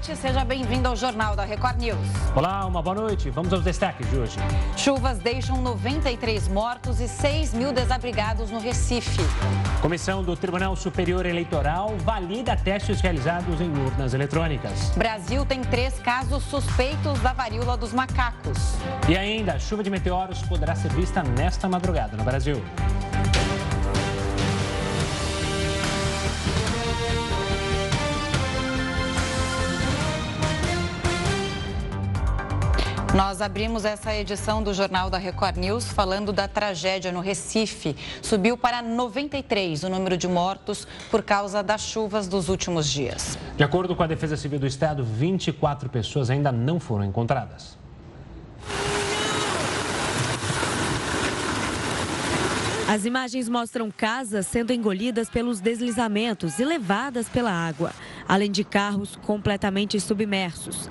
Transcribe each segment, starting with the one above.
noite, seja bem-vindo ao Jornal da Record News. Olá, uma boa noite. Vamos aos destaques de hoje. Chuvas deixam 93 mortos e 6 mil desabrigados no Recife. Comissão do Tribunal Superior Eleitoral valida testes realizados em urnas eletrônicas. Brasil tem três casos suspeitos da varíola dos macacos. E ainda, a chuva de meteoros poderá ser vista nesta madrugada no Brasil. Nós abrimos essa edição do Jornal da Record News falando da tragédia no Recife. Subiu para 93 o número de mortos por causa das chuvas dos últimos dias. De acordo com a Defesa Civil do Estado, 24 pessoas ainda não foram encontradas. As imagens mostram casas sendo engolidas pelos deslizamentos e levadas pela água, além de carros completamente submersos.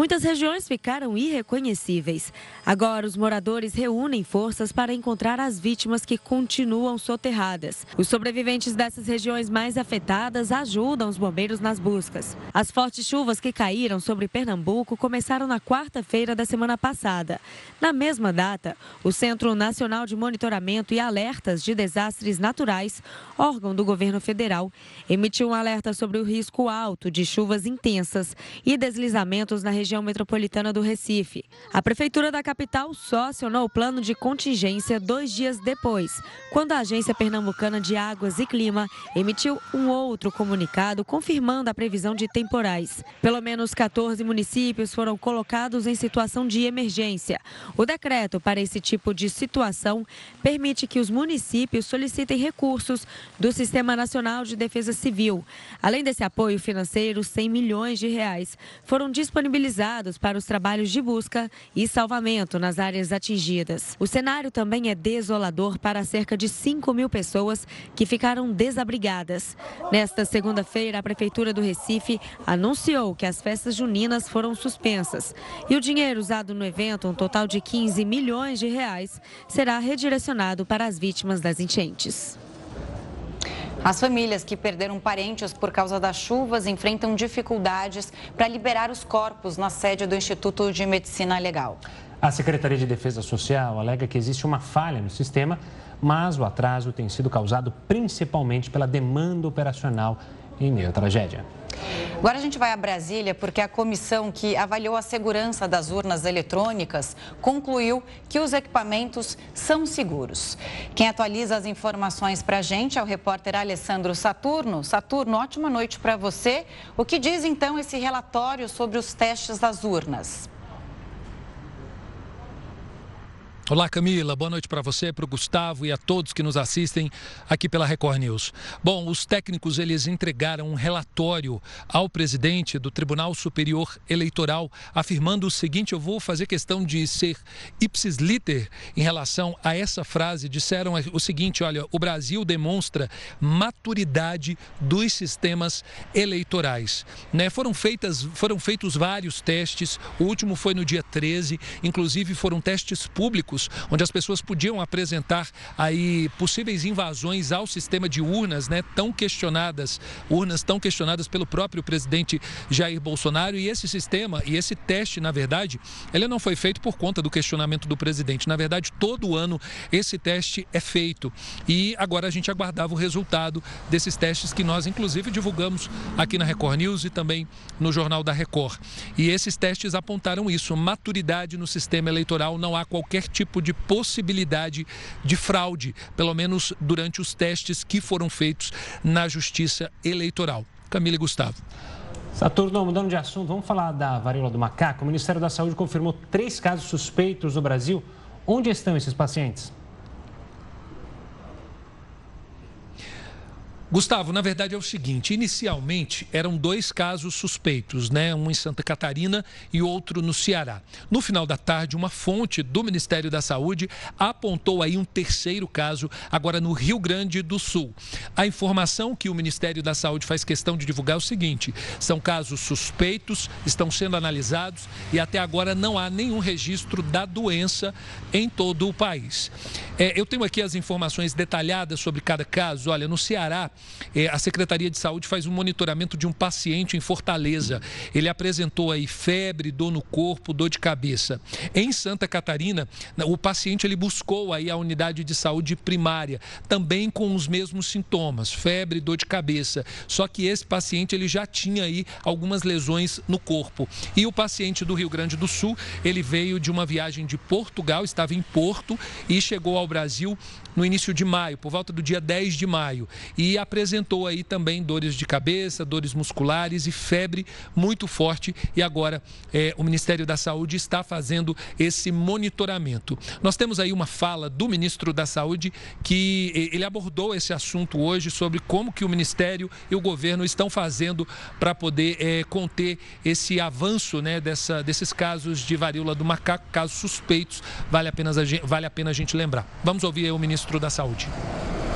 Muitas regiões ficaram irreconhecíveis. Agora, os moradores reúnem forças para encontrar as vítimas que continuam soterradas. Os sobreviventes dessas regiões mais afetadas ajudam os bombeiros nas buscas. As fortes chuvas que caíram sobre Pernambuco começaram na quarta-feira da semana passada. Na mesma data, o Centro Nacional de Monitoramento e Alertas de Desastres Naturais, órgão do governo federal, emitiu um alerta sobre o risco alto de chuvas intensas e deslizamentos na região região metropolitana do Recife. A prefeitura da capital só acionou o plano de contingência dois dias depois, quando a Agência Pernambucana de Águas e Clima emitiu um outro comunicado confirmando a previsão de temporais. Pelo menos 14 municípios foram colocados em situação de emergência. O decreto para esse tipo de situação permite que os municípios solicitem recursos do Sistema Nacional de Defesa Civil. Além desse apoio financeiro, 100 milhões de reais foram disponibilizados para os trabalhos de busca e salvamento nas áreas atingidas. O cenário também é desolador para cerca de 5 mil pessoas que ficaram desabrigadas. Nesta segunda-feira, a Prefeitura do Recife anunciou que as festas juninas foram suspensas e o dinheiro usado no evento, um total de 15 milhões de reais, será redirecionado para as vítimas das enchentes. As famílias que perderam parentes por causa das chuvas enfrentam dificuldades para liberar os corpos na sede do Instituto de Medicina Legal. A Secretaria de Defesa Social alega que existe uma falha no sistema, mas o atraso tem sido causado principalmente pela demanda operacional em meio à tragédia. Agora a gente vai a Brasília porque a comissão que avaliou a segurança das urnas eletrônicas concluiu que os equipamentos são seguros. Quem atualiza as informações para a gente é o repórter Alessandro Saturno. Saturno, ótima noite para você. O que diz então esse relatório sobre os testes das urnas? Olá, Camila. Boa noite para você, para o Gustavo e a todos que nos assistem aqui pela Record News. Bom, os técnicos eles entregaram um relatório ao presidente do Tribunal Superior Eleitoral afirmando o seguinte: eu vou fazer questão de ser ipsis liter em relação a essa frase. Disseram o seguinte: olha, o Brasil demonstra maturidade dos sistemas eleitorais. Né? Foram, feitas, foram feitos vários testes. O último foi no dia 13. Inclusive foram testes públicos onde as pessoas podiam apresentar aí possíveis invasões ao sistema de urnas, né, tão questionadas, urnas tão questionadas pelo próprio presidente Jair Bolsonaro e esse sistema e esse teste, na verdade, ele não foi feito por conta do questionamento do presidente. Na verdade, todo ano esse teste é feito e agora a gente aguardava o resultado desses testes que nós inclusive divulgamos aqui na Record News e também no Jornal da Record. E esses testes apontaram isso, maturidade no sistema eleitoral, não há qualquer tipo tipo de possibilidade de fraude, pelo menos durante os testes que foram feitos na Justiça Eleitoral. Camila e Gustavo. Saturno, mudando de assunto, vamos falar da varíola do macaco. O Ministério da Saúde confirmou três casos suspeitos no Brasil. Onde estão esses pacientes? Gustavo, na verdade é o seguinte: inicialmente eram dois casos suspeitos, né? Um em Santa Catarina e outro no Ceará. No final da tarde, uma fonte do Ministério da Saúde apontou aí um terceiro caso, agora no Rio Grande do Sul. A informação que o Ministério da Saúde faz questão de divulgar é o seguinte: são casos suspeitos, estão sendo analisados e até agora não há nenhum registro da doença em todo o país. É, eu tenho aqui as informações detalhadas sobre cada caso. Olha, no Ceará é, a Secretaria de Saúde faz um monitoramento de um paciente em Fortaleza. Ele apresentou aí febre, dor no corpo, dor de cabeça. Em Santa Catarina, o paciente ele buscou aí a unidade de saúde primária, também com os mesmos sintomas, febre, dor de cabeça. Só que esse paciente ele já tinha aí algumas lesões no corpo. E o paciente do Rio Grande do Sul, ele veio de uma viagem de Portugal, estava em Porto e chegou ao Brasil no início de maio, por volta do dia 10 de maio, e apresentou aí também dores de cabeça, dores musculares e febre muito forte. E agora é, o Ministério da Saúde está fazendo esse monitoramento. Nós temos aí uma fala do ministro da Saúde que ele abordou esse assunto hoje sobre como que o Ministério e o governo estão fazendo para poder é, conter esse avanço né, dessa, desses casos de varíola do macaco, casos suspeitos. Vale a pena, vale a, pena a gente lembrar. Vamos ouvir o ministro ministro da Saúde.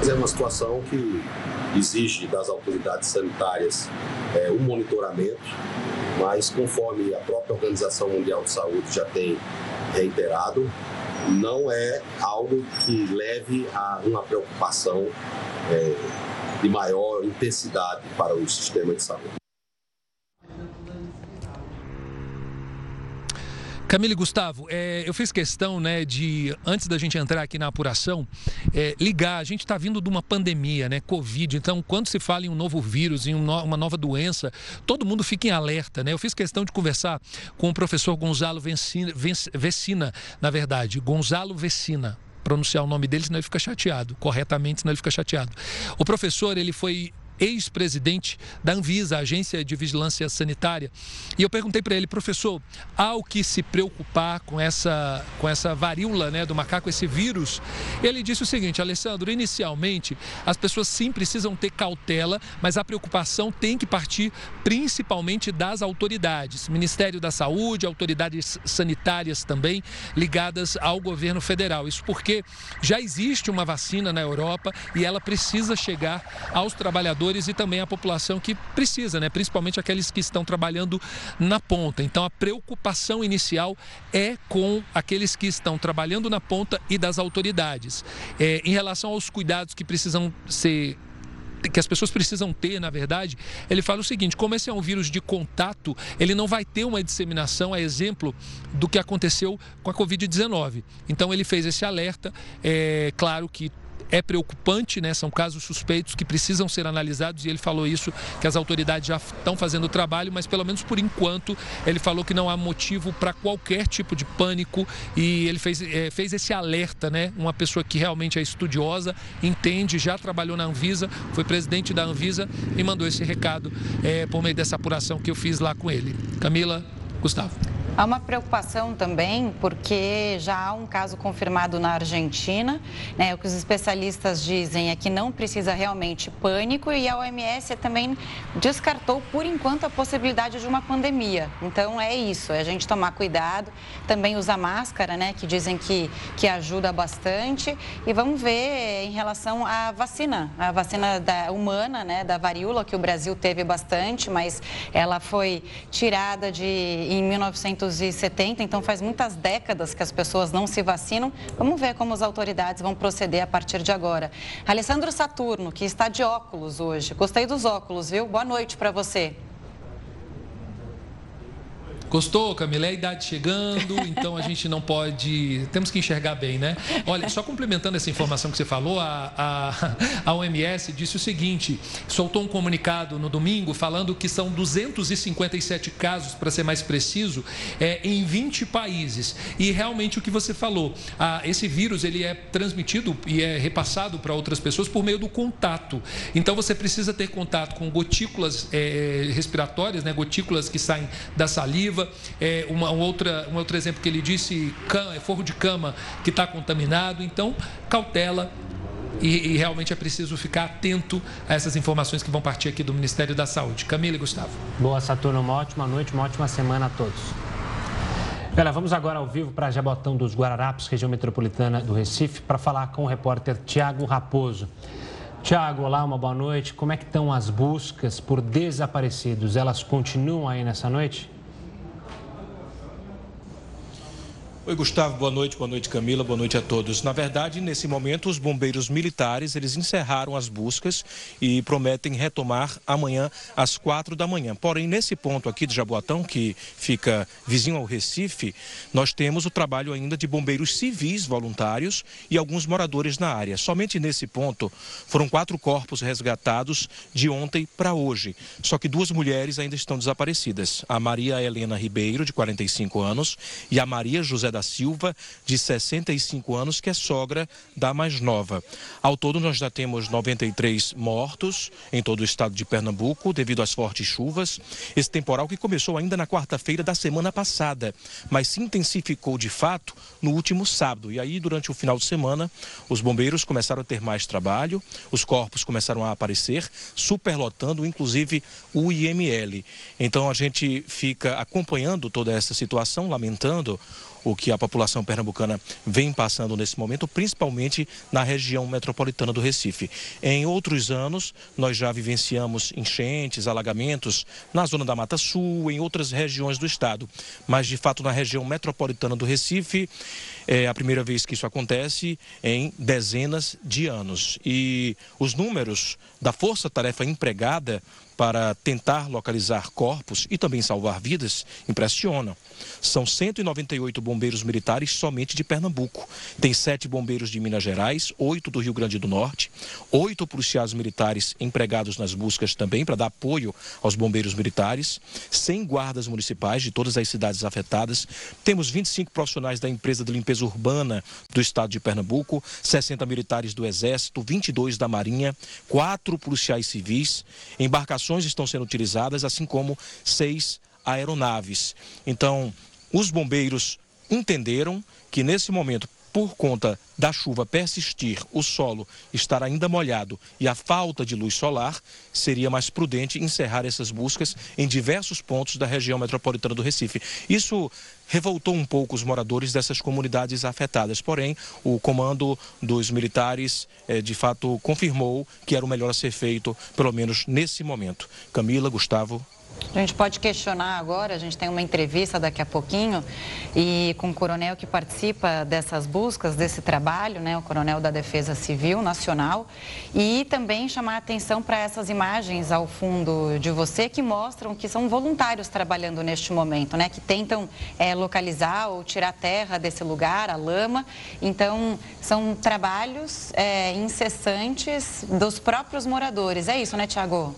É uma situação que exige das autoridades sanitárias é, um monitoramento, mas conforme a própria Organização Mundial de Saúde já tem reiterado, não é algo que leve a uma preocupação é, de maior intensidade para o sistema de saúde. Camila e Gustavo, é, eu fiz questão né, de, antes da gente entrar aqui na apuração, é, ligar. A gente está vindo de uma pandemia, né? Covid. Então, quando se fala em um novo vírus, em um uma nova doença, todo mundo fica em alerta, né? Eu fiz questão de conversar com o professor Gonzalo Vecina, Vecina na verdade, Gonzalo Vecina pronunciar o nome dele, senão ele fica chateado, corretamente, senão ele fica chateado. O professor, ele foi ex-presidente da Anvisa, Agência de Vigilância Sanitária. E eu perguntei para ele, professor, há o que se preocupar com essa, com essa varíola né, do macaco, esse vírus? Ele disse o seguinte, Alessandro, inicialmente as pessoas sim precisam ter cautela, mas a preocupação tem que partir principalmente das autoridades, Ministério da Saúde, autoridades sanitárias também ligadas ao governo federal. Isso porque já existe uma vacina na Europa e ela precisa chegar aos trabalhadores e também a população que precisa, né? principalmente aqueles que estão trabalhando na ponta. Então a preocupação inicial é com aqueles que estão trabalhando na ponta e das autoridades. É, em relação aos cuidados que precisam ser que as pessoas precisam ter, na verdade, ele fala o seguinte: como esse é um vírus de contato, ele não vai ter uma disseminação, a exemplo do que aconteceu com a Covid-19. Então ele fez esse alerta. É claro que é preocupante, né? São casos suspeitos que precisam ser analisados e ele falou isso, que as autoridades já estão fazendo o trabalho, mas pelo menos por enquanto ele falou que não há motivo para qualquer tipo de pânico e ele fez, é, fez esse alerta, né? Uma pessoa que realmente é estudiosa, entende, já trabalhou na Anvisa, foi presidente da Anvisa e mandou esse recado é, por meio dessa apuração que eu fiz lá com ele. Camila, Gustavo. Há uma preocupação também, porque já há um caso confirmado na Argentina. Né? O que os especialistas dizem é que não precisa realmente pânico e a OMS também descartou, por enquanto, a possibilidade de uma pandemia. Então, é isso, é a gente tomar cuidado, também usar máscara, né? que dizem que, que ajuda bastante. E vamos ver em relação à vacina, a vacina da, humana, né? da varíola, que o Brasil teve bastante, mas ela foi tirada de, em 1900 1970, então faz muitas décadas que as pessoas não se vacinam. Vamos ver como as autoridades vão proceder a partir de agora. Alessandro Saturno, que está de óculos hoje. Gostei dos óculos, viu? Boa noite para você. Gostou, Camila? É a idade chegando, então a gente não pode. Temos que enxergar bem, né? Olha, só complementando essa informação que você falou, a, a, a OMS disse o seguinte: soltou um comunicado no domingo falando que são 257 casos, para ser mais preciso, é, em 20 países. E realmente o que você falou, a, esse vírus ele é transmitido e é repassado para outras pessoas por meio do contato. Então você precisa ter contato com gotículas é, respiratórias, né? gotículas que saem da saliva é, uma, um, outra, um outro exemplo que ele disse, cama, é forro de cama que está contaminado. Então, cautela, e, e, realmente é preciso ficar atento a essas informações que vão partir aqui do Ministério da Saúde. Camila e Gustavo. Boa, Saturno. Uma ótima noite, uma ótima semana a todos. Olha, vamos agora ao vivo para Jabotão dos Guararapes, região metropolitana do Recife, para falar com o repórter Tiago Raposo. Tiago, olá, uma boa noite. Como é que estão as buscas por desaparecidos? Elas continuam aí nessa noite? Oi, Gustavo, boa noite, boa noite, Camila, boa noite a todos. Na verdade, nesse momento, os bombeiros militares, eles encerraram as buscas e prometem retomar amanhã às quatro da manhã. Porém, nesse ponto aqui de Jaboatão, que fica vizinho ao Recife, nós temos o trabalho ainda de bombeiros civis voluntários e alguns moradores na área. Somente nesse ponto, foram quatro corpos resgatados de ontem para hoje. Só que duas mulheres ainda estão desaparecidas. A Maria Helena Ribeiro, de 45 anos, e a Maria José da Silva, de 65 anos, que é sogra da mais nova. Ao todo, nós já temos 93 mortos em todo o estado de Pernambuco devido às fortes chuvas. Esse temporal que começou ainda na quarta-feira da semana passada, mas se intensificou de fato no último sábado. E aí, durante o final de semana, os bombeiros começaram a ter mais trabalho, os corpos começaram a aparecer, superlotando, inclusive o IML. Então, a gente fica acompanhando toda essa situação, lamentando o que a população pernambucana vem passando nesse momento, principalmente na região metropolitana do Recife. Em outros anos, nós já vivenciamos enchentes, alagamentos na zona da Mata Sul, em outras regiões do estado, mas de fato na região metropolitana do Recife é a primeira vez que isso acontece em dezenas de anos. E os números da força-tarefa empregada para tentar localizar corpos e também salvar vidas impressionam. São 198 bombeiros militares somente de Pernambuco. Tem sete bombeiros de Minas Gerais, oito do Rio Grande do Norte, oito policiais militares empregados nas buscas também para dar apoio aos bombeiros militares, 100 guardas municipais de todas as cidades afetadas. Temos 25 profissionais da empresa de limpeza urbana do estado de Pernambuco, 60 militares do Exército, 22 da Marinha, quatro policiais civis, embarcações estão sendo utilizadas, assim como seis aeronaves. Então, os bombeiros entenderam que nesse momento, por conta da chuva persistir, o solo estar ainda molhado e a falta de luz solar, seria mais prudente encerrar essas buscas em diversos pontos da região metropolitana do Recife. Isso revoltou um pouco os moradores dessas comunidades afetadas. Porém, o comando dos militares, eh, de fato, confirmou que era o melhor a ser feito, pelo menos nesse momento. Camila, Gustavo. A gente pode questionar agora, a gente tem uma entrevista daqui a pouquinho e com o coronel que participa dessas buscas, desse trabalho, né, o coronel da Defesa Civil Nacional, e também chamar a atenção para essas imagens ao fundo de você que mostram que são voluntários trabalhando neste momento, né, que tentam é, localizar ou tirar a terra desse lugar, a lama. Então, são trabalhos é, incessantes dos próprios moradores. É isso, né, Tiago?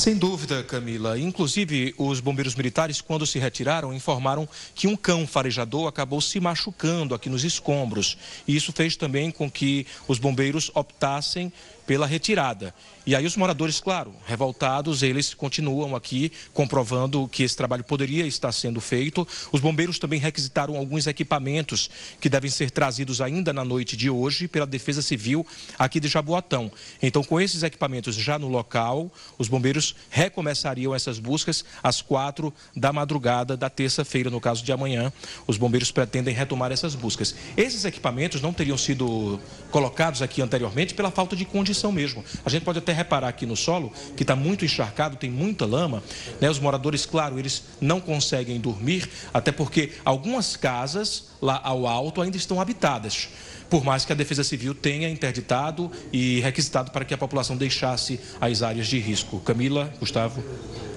Sem dúvida, Camila. Inclusive, os bombeiros militares, quando se retiraram, informaram que um cão farejador acabou se machucando aqui nos escombros. E isso fez também com que os bombeiros optassem pela retirada. E aí os moradores, claro, revoltados, eles continuam aqui comprovando que esse trabalho poderia estar sendo feito. Os bombeiros também requisitaram alguns equipamentos que devem ser trazidos ainda na noite de hoje pela Defesa Civil aqui de Jaboatão. Então, com esses equipamentos já no local, os bombeiros recomeçariam essas buscas às quatro da madrugada da terça-feira, no caso de amanhã. Os bombeiros pretendem retomar essas buscas. Esses equipamentos não teriam sido colocados aqui anteriormente pela falta de mesmo. A gente pode até reparar aqui no solo que está muito encharcado, tem muita lama. Né? Os moradores, claro, eles não conseguem dormir, até porque algumas casas lá ao alto ainda estão habitadas por mais que a Defesa Civil tenha interditado e requisitado para que a população deixasse as áreas de risco. Camila, Gustavo.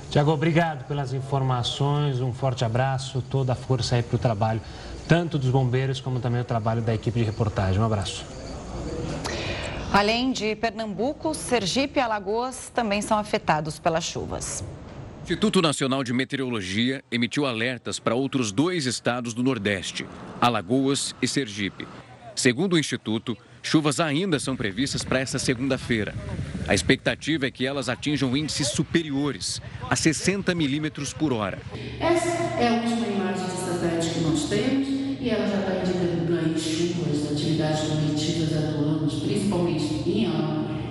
Tiago, obrigado pelas informações, um forte abraço, toda a força aí para o trabalho, tanto dos bombeiros como também o trabalho da equipe de reportagem. Um abraço. Além de Pernambuco, Sergipe e Alagoas também são afetados pelas chuvas. O Instituto Nacional de Meteorologia emitiu alertas para outros dois estados do Nordeste, Alagoas e Sergipe. Segundo o Instituto, chuvas ainda são previstas para esta segunda-feira. A expectativa é que elas atinjam índices superiores, a 60 milímetros por hora. Essa é a última imagem de satélite que nós temos e ela já está indicando chuvas, atividades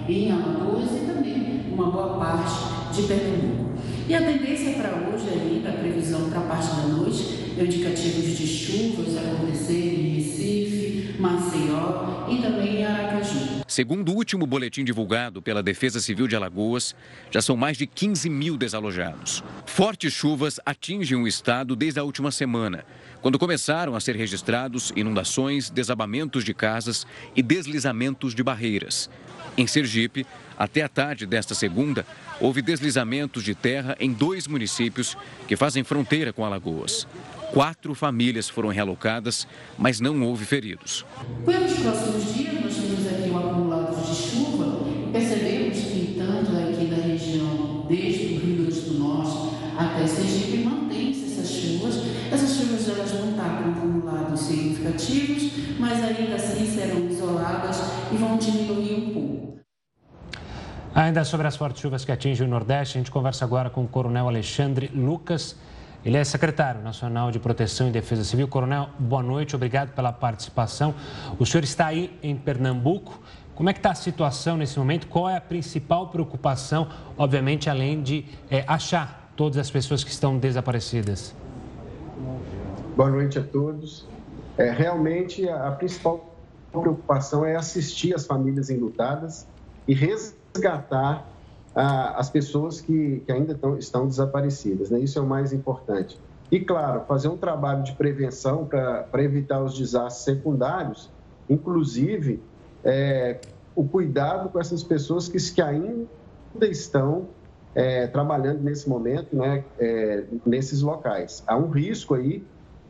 em, Alagoas e também uma boa parte de Pernambuco. E a tendência para hoje ainda, a previsão para a parte da noite, indicativos de chuvas acontecerem em Recife, Maceió e também em Aracaju. Segundo o último boletim divulgado pela Defesa Civil de Alagoas, já são mais de 15 mil desalojados. Fortes chuvas atingem o estado desde a última semana, quando começaram a ser registrados inundações, desabamentos de casas e deslizamentos de barreiras. Em Sergipe, até a tarde desta segunda, houve deslizamentos de terra em dois municípios que fazem fronteira com Alagoas. Quatro famílias foram realocadas, mas não houve feridos. Pelos próximos dias, nós temos aqui o acumulado de chuva percebemos que tanto aqui da região, desde o Rio Grande do Norte até Sergipe, mantém-se essas chuvas. Essas chuvas elas não estão com acumulados significativos, mas ainda assim serão isoladas e vão diminuir um. Ainda sobre as fortes chuvas que atingem o Nordeste, a gente conversa agora com o Coronel Alexandre Lucas. Ele é secretário nacional de Proteção e Defesa Civil. Coronel, boa noite, obrigado pela participação. O senhor está aí em Pernambuco. Como é que está a situação nesse momento? Qual é a principal preocupação, obviamente, além de é, achar todas as pessoas que estão desaparecidas? Boa noite a todos. É, realmente, a, principal preocupação é assistir as famílias enlutadas e resgatar resgatar ah, as pessoas que, que ainda tão, estão desaparecidas. Né? Isso é o mais importante. E, claro, fazer um trabalho de prevenção para evitar os desastres secundários, inclusive é, o cuidado com essas pessoas que, que ainda estão é, trabalhando nesse momento, né, é, nesses locais. Há um risco aí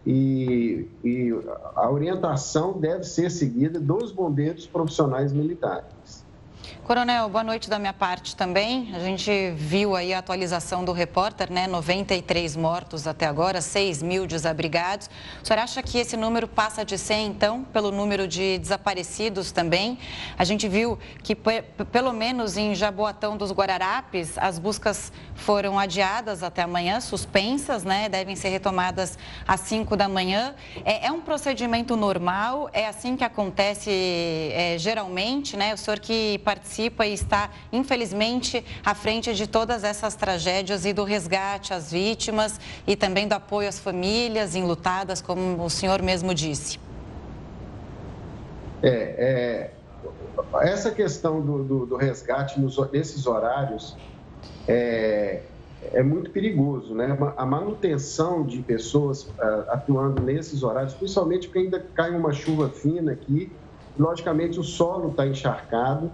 e, e a orientação deve ser seguida dos bombeiros profissionais militares. Coronel, boa noite da minha parte também. A gente viu aí a atualização do repórter, né? 93 mortos até agora, 6 mil desabrigados. O senhor acha que esse número passa de 100, então, pelo número de desaparecidos também? A gente viu que, pelo menos em Jaboatão dos Guararapes, as buscas foram adiadas até amanhã, suspensas, né? Devem ser retomadas às 5 da manhã. É, é um procedimento normal? É assim que acontece é, geralmente, né? O senhor que participa participa e está, infelizmente, à frente de todas essas tragédias e do resgate às vítimas e também do apoio às famílias enlutadas, como o senhor mesmo disse. É, é essa questão do, do, do resgate nos, nesses horários é, é muito perigoso, né? A manutenção de pessoas uh, atuando nesses horários, principalmente porque ainda cai uma chuva fina aqui, logicamente o solo está encharcado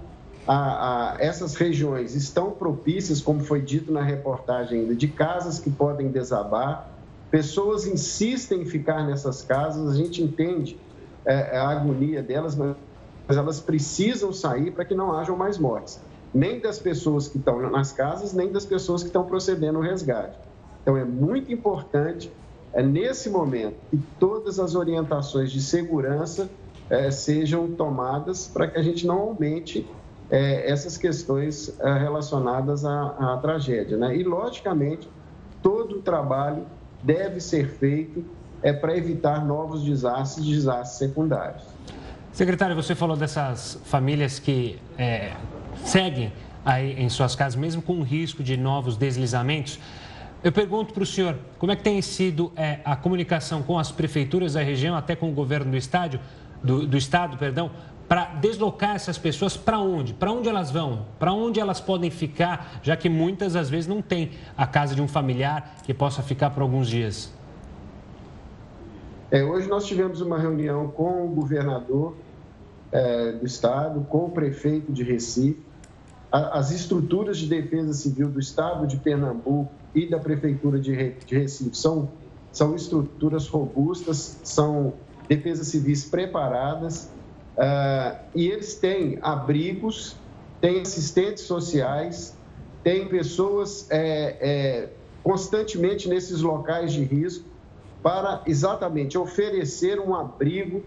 a, a, essas regiões estão propícias, como foi dito na reportagem ainda, de casas que podem desabar. Pessoas insistem em ficar nessas casas, a gente entende é, a agonia delas, mas elas precisam sair para que não hajam mais mortes, nem das pessoas que estão nas casas, nem das pessoas que estão procedendo ao resgate. Então, é muito importante, é nesse momento, que todas as orientações de segurança é, sejam tomadas para que a gente não aumente é, essas questões é, relacionadas à, à tragédia. Né? E, logicamente, todo o trabalho deve ser feito é, para evitar novos desastres, desastres secundários. Secretário, você falou dessas famílias que é, seguem aí em suas casas, mesmo com o risco de novos deslizamentos. Eu pergunto para o senhor, como é que tem sido é, a comunicação com as prefeituras da região, até com o governo do, estádio, do, do estado, perdão, para deslocar essas pessoas para onde? Para onde elas vão? Para onde elas podem ficar, já que muitas às vezes não tem a casa de um familiar que possa ficar por alguns dias? É, hoje nós tivemos uma reunião com o governador é, do estado, com o prefeito de Recife. A, as estruturas de defesa civil do estado de Pernambuco e da prefeitura de, de Recife são, são estruturas robustas, são defesas civis preparadas e eles têm abrigos, têm assistentes sociais, têm pessoas é, é, constantemente nesses locais de risco para exatamente oferecer um abrigo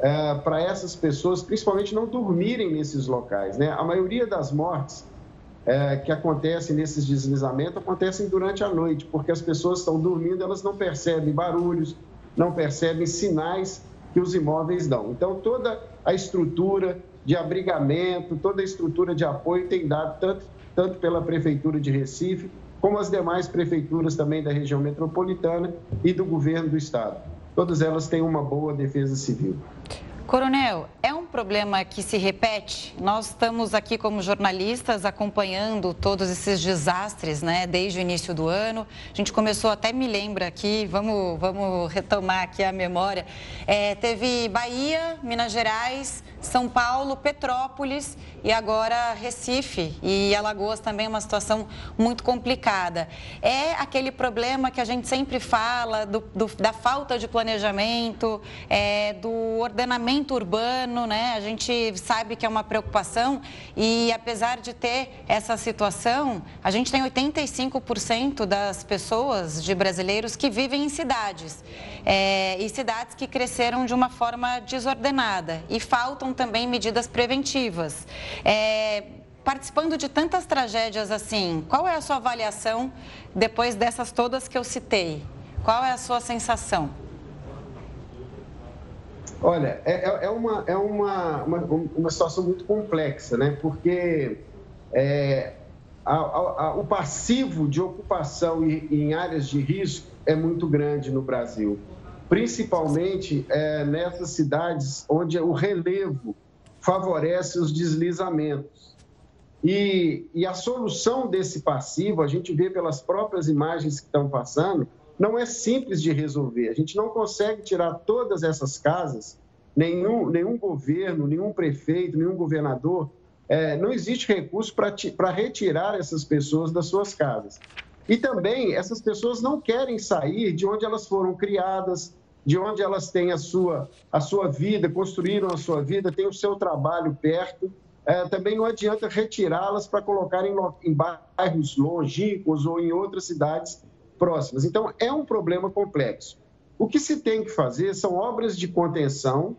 é, para essas pessoas, principalmente não dormirem nesses locais. Né? A maioria das mortes que acontecem nesses deslizamentos acontecem durante a noite, porque as pessoas estão dormindo, elas não percebem barulhos, não percebem sinais que os imóveis dão. Então, toda a estrutura de abrigamento, toda a estrutura de apoio tem dado tanto, tanto pela Prefeitura de Recife como as demais prefeituras também da região metropolitana e do governo do estado. Todas elas têm uma boa defesa civil. Coronel, é um problema que se repete? Nós estamos aqui como jornalistas acompanhando todos esses desastres, né, desde o início do ano. A gente começou, até me lembra aqui, vamos, vamos retomar aqui a memória. É, teve Bahia, Minas Gerais, São Paulo, Petrópolis e agora Recife e Alagoas também uma situação muito complicada. É aquele problema que a gente sempre fala do, do, da falta de planejamento, é, do ordenamento urbano, né? A gente sabe que é uma preocupação e apesar de ter essa situação, a gente tem 85% das pessoas de brasileiros que vivem em cidades é, e cidades que cresceram de uma forma desordenada e faltam também medidas preventivas. É, participando de tantas tragédias assim, qual é a sua avaliação depois dessas todas que eu citei? Qual é a sua sensação? Olha, é, é, é uma, é uma, uma, uma situação muito complexa, né? Porque é, a, a, o passivo de ocupação em, em áreas de risco é muito grande no Brasil, principalmente é, nessas cidades onde o relevo favorece os deslizamentos. E, e a solução desse passivo, a gente vê pelas próprias imagens que estão passando, não é simples de resolver. A gente não consegue tirar todas essas casas, nenhum, nenhum governo, nenhum prefeito, nenhum governador, é, não existe recurso para retirar essas pessoas das suas casas. E também essas pessoas não querem sair de onde elas foram criadas, de onde elas têm a sua, a sua vida, construíram a sua vida, têm o seu trabalho perto. É, também não adianta retirá-las para colocar em, em bairros longínquos ou em outras cidades próximas. Então, é um problema complexo. O que se tem que fazer são obras de contenção,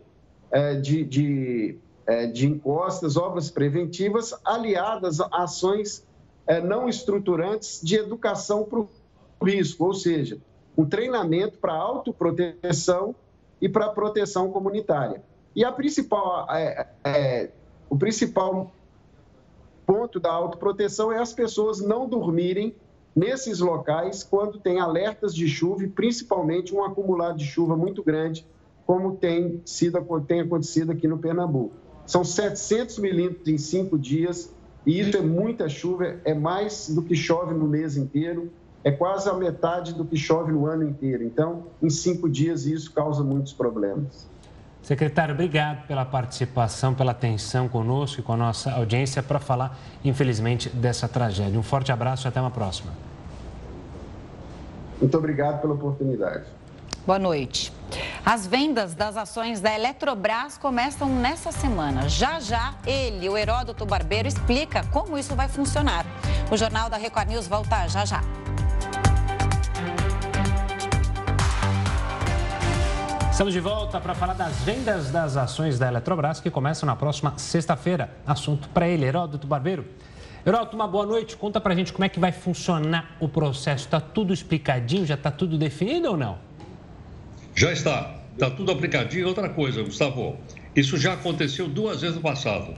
é, de, de, é, de encostas, obras preventivas, aliadas a ações é, não estruturantes de educação para o risco, ou seja, um treinamento para autoproteção e para proteção comunitária. E a principal, é, é, o principal ponto da autoproteção é as pessoas não dormirem nesses locais quando tem alertas de chuva e principalmente um acumulado de chuva muito grande, como tem, sido, tem acontecido aqui no Pernambuco. São 700 milímetros em cinco dias e isso é muita chuva, é mais do que chove no mês inteiro, é quase a metade do que chove no ano inteiro. Então, em cinco dias, isso causa muitos problemas. Secretário, obrigado pela participação, pela atenção conosco e com a nossa audiência para falar, infelizmente, dessa tragédia. Um forte abraço e até uma próxima. Muito obrigado pela oportunidade. Boa noite. As vendas das ações da Eletrobras começam nessa semana. Já já, ele, o Heródoto Barbeiro, explica como isso vai funcionar. O Jornal da Record News volta já já. Estamos de volta para falar das vendas das ações da Eletrobras que começam na próxima sexta-feira. Assunto para ele, Heródoto Barbeiro. Heródoto, uma boa noite. Conta para a gente como é que vai funcionar o processo. Está tudo explicadinho? Já está tudo definido ou não? Já está. Está tudo aplicadinho. Outra coisa, Gustavo, isso já aconteceu duas vezes no passado.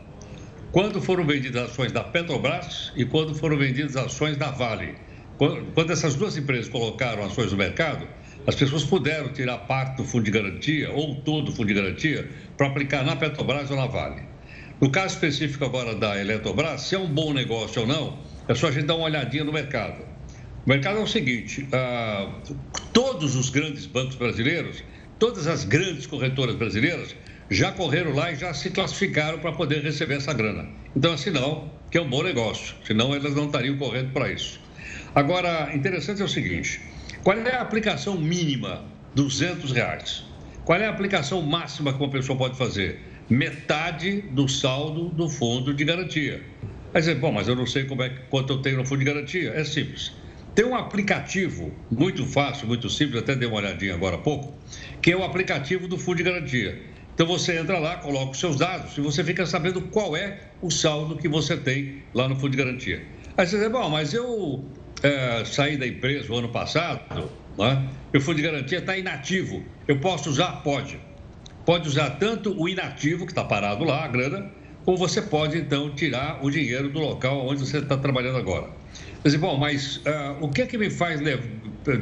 Quando foram vendidas ações da Petrobras e quando foram vendidas ações da Vale. Quando essas duas empresas colocaram ações no mercado, as pessoas puderam tirar parte do fundo de garantia ou todo o fundo de garantia para aplicar na Petrobras ou na Vale. No caso específico agora da Eletrobras, se é um bom negócio ou não, é só a gente dar uma olhadinha no mercado. O mercado é o seguinte: ah, todos os grandes bancos brasileiros, todas as grandes corretoras brasileiras já correram lá e já se classificaram para poder receber essa grana. Então, é sinal que é um bom negócio, senão elas não estariam correndo para isso. Agora, interessante é o seguinte: qual é a aplicação mínima? 200 reais. Qual é a aplicação máxima que uma pessoa pode fazer? Metade do saldo do fundo de garantia. Aí você, bom, mas eu não sei como é, quanto eu tenho no fundo de garantia. É simples. Tem um aplicativo muito fácil, muito simples, até dei uma olhadinha agora há pouco, que é o aplicativo do Fundo de Garantia. Então você entra lá, coloca os seus dados e você fica sabendo qual é o saldo que você tem lá no Fundo de Garantia. Aí você diz, bom, mas eu é, saí da empresa o ano passado, né? o Fundo de Garantia está inativo. Eu posso usar? Pode. Pode usar tanto o inativo, que está parado lá, a grana, ou você pode então tirar o dinheiro do local onde você está trabalhando agora. Dizer, bom, mas uh, o que é que me faz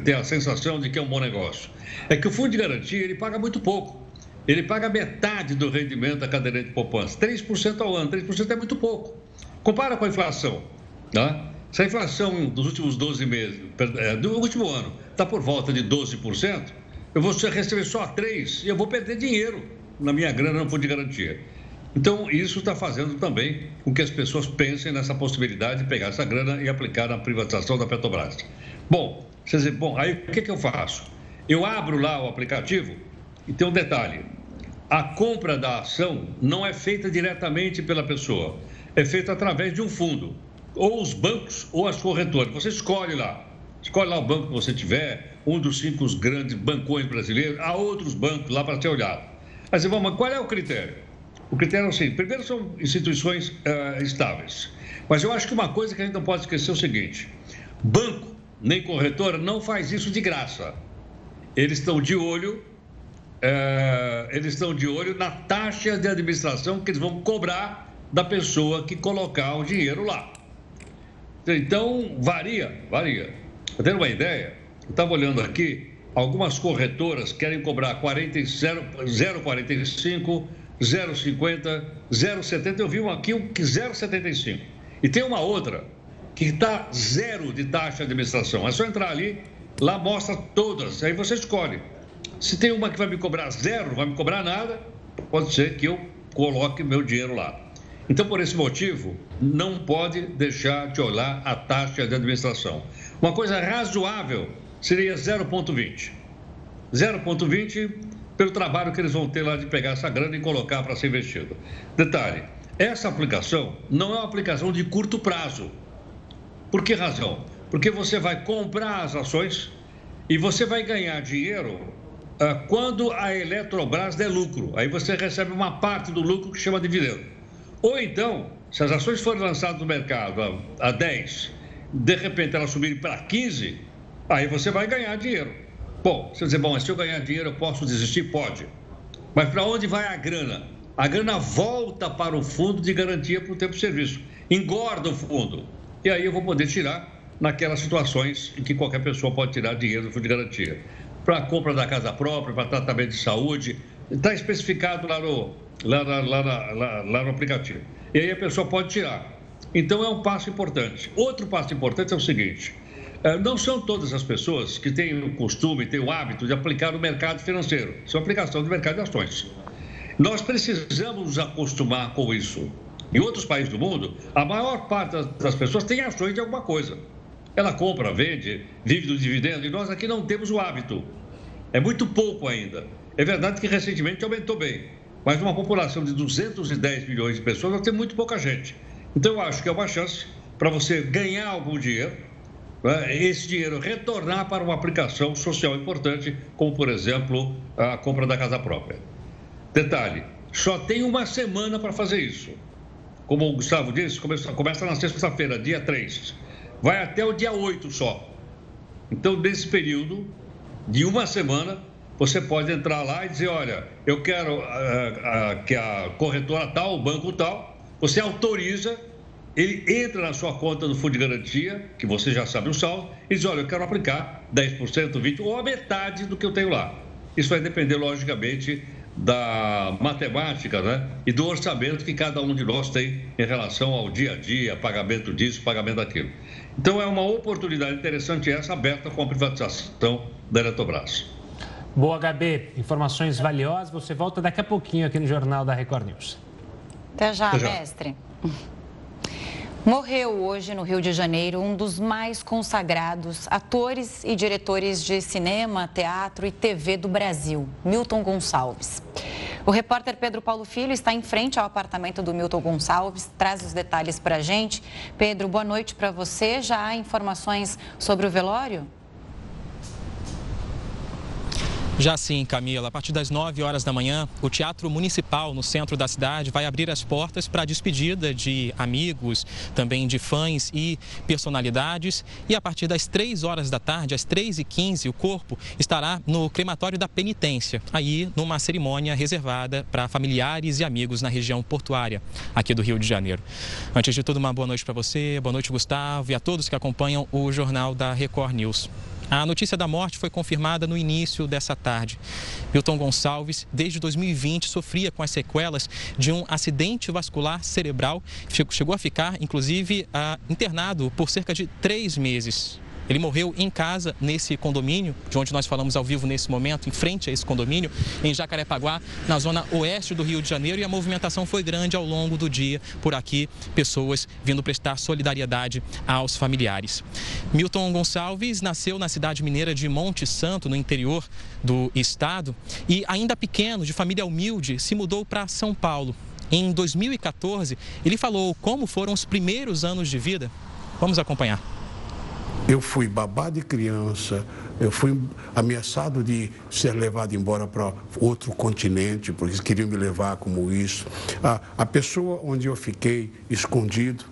ter a sensação de que é um bom negócio? É que o fundo de garantia ele paga muito pouco. Ele paga metade do rendimento da caderneta de poupança, 3% ao ano. 3% é muito pouco. Compara com a inflação. Né? Se a inflação dos últimos 12 meses, é, do último ano, está por volta de 12%, eu vou receber só 3% e eu vou perder dinheiro na minha grana no fundo de garantia. Então, isso está fazendo também com que as pessoas pensem nessa possibilidade de pegar essa grana e aplicar na privatização da Petrobras. Bom, você diz, bom, aí o que, que eu faço? Eu abro lá o aplicativo e tem um detalhe: a compra da ação não é feita diretamente pela pessoa, é feita através de um fundo, ou os bancos ou as corretoras. Você escolhe lá, escolhe lá o banco que você tiver, um dos cinco grandes bancões brasileiros, há outros bancos lá para ser olhado. Mas, mas qual é o critério? O critério é o seguinte: primeiro, são instituições uh, estáveis. Mas eu acho que uma coisa que a gente não pode esquecer é o seguinte: banco nem corretora não faz isso de graça. Eles estão de olho, uh, eles estão de olho na taxa de administração que eles vão cobrar da pessoa que colocar o dinheiro lá. Então, varia, varia. Para ter uma ideia, estava olhando aqui, algumas corretoras querem cobrar 0,45, 0,50, 0,70. Eu vi um aqui que 0,75. E tem uma outra que está zero de taxa de administração. É só entrar ali, lá mostra todas. Aí você escolhe. Se tem uma que vai me cobrar zero, não vai me cobrar nada, pode ser que eu coloque meu dinheiro lá. Então, por esse motivo, não pode deixar de olhar a taxa de administração. Uma coisa razoável seria 0,20. 0,20 pelo trabalho que eles vão ter lá de pegar essa grana e colocar para ser investido. Detalhe: essa aplicação não é uma aplicação de curto prazo. Por que razão? Porque você vai comprar as ações e você vai ganhar dinheiro ah, quando a Eletrobras der lucro. Aí você recebe uma parte do lucro que chama dividendo. Ou então, se as ações forem lançadas no mercado a, a 10, de repente elas subirem para 15, aí você vai ganhar dinheiro. Bom, você dizer, bom, se eu ganhar dinheiro eu posso desistir? Pode. Mas para onde vai a grana? A grana volta para o fundo de garantia para o tempo de serviço. Engorda o fundo. E aí eu vou poder tirar naquelas situações em que qualquer pessoa pode tirar dinheiro do fundo de garantia. Para a compra da casa própria, para tratamento de saúde. Está especificado lá no, lá, lá, lá, lá no aplicativo. E aí a pessoa pode tirar. Então é um passo importante. Outro passo importante é o seguinte: não são todas as pessoas que têm o costume, têm o hábito de aplicar no mercado financeiro. Isso é aplicação do mercado de ações. Nós precisamos nos acostumar com isso. Em outros países do mundo, a maior parte das pessoas tem ações de alguma coisa. Ela compra, vende, vive do dividendo, e nós aqui não temos o hábito. É muito pouco ainda. É verdade que recentemente aumentou bem, mas numa população de 210 milhões de pessoas, nós temos muito pouca gente. Então, eu acho que é uma chance para você ganhar algum dinheiro esse dinheiro retornar para uma aplicação social importante, como, por exemplo, a compra da casa própria. Detalhe: só tem uma semana para fazer isso. Como o Gustavo disse, começa, começa na sexta-feira, dia 3. Vai até o dia 8 só. Então, nesse período de uma semana, você pode entrar lá e dizer: olha, eu quero uh, uh, que a corretora tal, o banco tal, você autoriza ele entra na sua conta do Fundo de Garantia, que você já sabe o saldo, e diz: olha, eu quero aplicar 10%, 20% ou a metade do que eu tenho lá. Isso vai depender, logicamente, da matemática né? e do orçamento que cada um de nós tem em relação ao dia a dia, pagamento disso, pagamento daquilo. Então, é uma oportunidade interessante essa, aberta com a privatização da Eletrobras. Boa, HB. Informações valiosas. Você volta daqui a pouquinho aqui no Jornal da Record News. Até já, Até já. mestre. Morreu hoje no Rio de Janeiro um dos mais consagrados atores e diretores de cinema, teatro e TV do Brasil, Milton Gonçalves. O repórter Pedro Paulo Filho está em frente ao apartamento do Milton Gonçalves, traz os detalhes para a gente. Pedro, boa noite para você. Já há informações sobre o velório? Já sim, Camila, a partir das 9 horas da manhã, o Teatro Municipal no centro da cidade vai abrir as portas para a despedida de amigos, também de fãs e personalidades. E a partir das 3 horas da tarde, às 3h15, o corpo estará no crematório da penitência, aí numa cerimônia reservada para familiares e amigos na região portuária aqui do Rio de Janeiro. Antes de tudo, uma boa noite para você, boa noite, Gustavo, e a todos que acompanham o Jornal da Record News. A notícia da morte foi confirmada no início dessa tarde. Milton Gonçalves, desde 2020, sofria com as sequelas de um acidente vascular cerebral. Chegou a ficar, inclusive, internado por cerca de três meses. Ele morreu em casa, nesse condomínio, de onde nós falamos ao vivo nesse momento, em frente a esse condomínio, em Jacarepaguá, na zona oeste do Rio de Janeiro. E a movimentação foi grande ao longo do dia por aqui, pessoas vindo prestar solidariedade aos familiares. Milton Gonçalves nasceu na cidade mineira de Monte Santo, no interior do estado, e ainda pequeno, de família humilde, se mudou para São Paulo. Em 2014, ele falou como foram os primeiros anos de vida. Vamos acompanhar. Eu fui babá de criança, eu fui ameaçado de ser levado embora para outro continente, porque eles queriam me levar como isso. A, a pessoa onde eu fiquei escondido,